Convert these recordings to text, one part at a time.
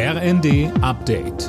RND Update.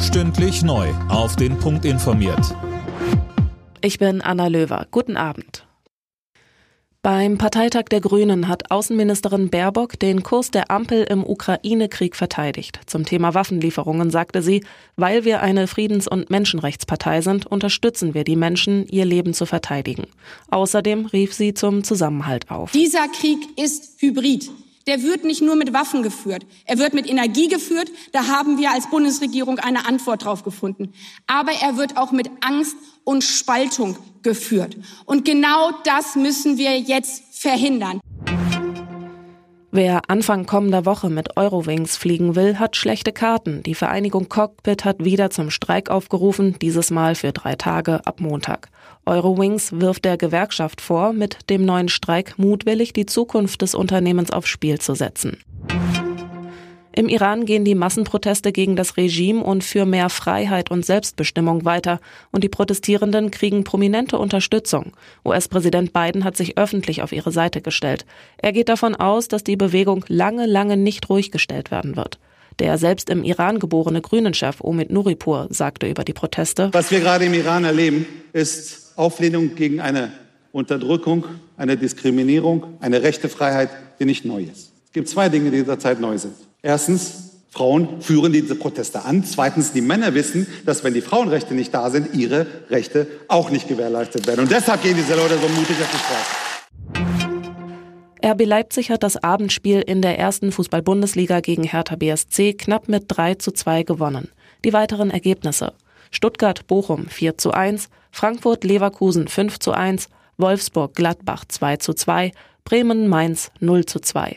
Stündlich neu. Auf den Punkt informiert. Ich bin Anna Löwer. Guten Abend. Beim Parteitag der Grünen hat Außenministerin Baerbock den Kurs der Ampel im Ukraine-Krieg verteidigt. Zum Thema Waffenlieferungen sagte sie, weil wir eine Friedens- und Menschenrechtspartei sind, unterstützen wir die Menschen, ihr Leben zu verteidigen. Außerdem rief sie zum Zusammenhalt auf. Dieser Krieg ist hybrid. Der wird nicht nur mit Waffen geführt, er wird mit Energie geführt. Da haben wir als Bundesregierung eine Antwort drauf gefunden. Aber er wird auch mit Angst und Spaltung geführt. Und genau das müssen wir jetzt verhindern. Wer Anfang kommender Woche mit Eurowings fliegen will, hat schlechte Karten. Die Vereinigung Cockpit hat wieder zum Streik aufgerufen, dieses Mal für drei Tage ab Montag. Eurowings wirft der Gewerkschaft vor, mit dem neuen Streik mutwillig die Zukunft des Unternehmens aufs Spiel zu setzen. Im Iran gehen die Massenproteste gegen das Regime und für mehr Freiheit und Selbstbestimmung weiter und die Protestierenden kriegen prominente Unterstützung. US-Präsident Biden hat sich öffentlich auf ihre Seite gestellt. Er geht davon aus, dass die Bewegung lange, lange nicht ruhig gestellt werden wird. Der selbst im Iran geborene Grünen-Chef Omid Nuripur sagte über die Proteste. Was wir gerade im Iran erleben, ist Auflehnung gegen eine Unterdrückung, eine Diskriminierung, eine rechte Freiheit, die nicht neu ist. Es gibt zwei Dinge, die derzeit neu sind. Erstens, Frauen führen diese Proteste an. Zweitens, die Männer wissen, dass wenn die Frauenrechte nicht da sind, ihre Rechte auch nicht gewährleistet werden. Und deshalb gehen diese Leute so mutig auf die Straße. RB Leipzig hat das Abendspiel in der ersten Fußball-Bundesliga gegen Hertha BSC knapp mit 3 zu 2 gewonnen. Die weiteren Ergebnisse. Stuttgart-Bochum 4 zu 1, Frankfurt-Leverkusen 5 zu 1, Wolfsburg-Gladbach 2 zu 2, Bremen-Mainz 0 zu 2.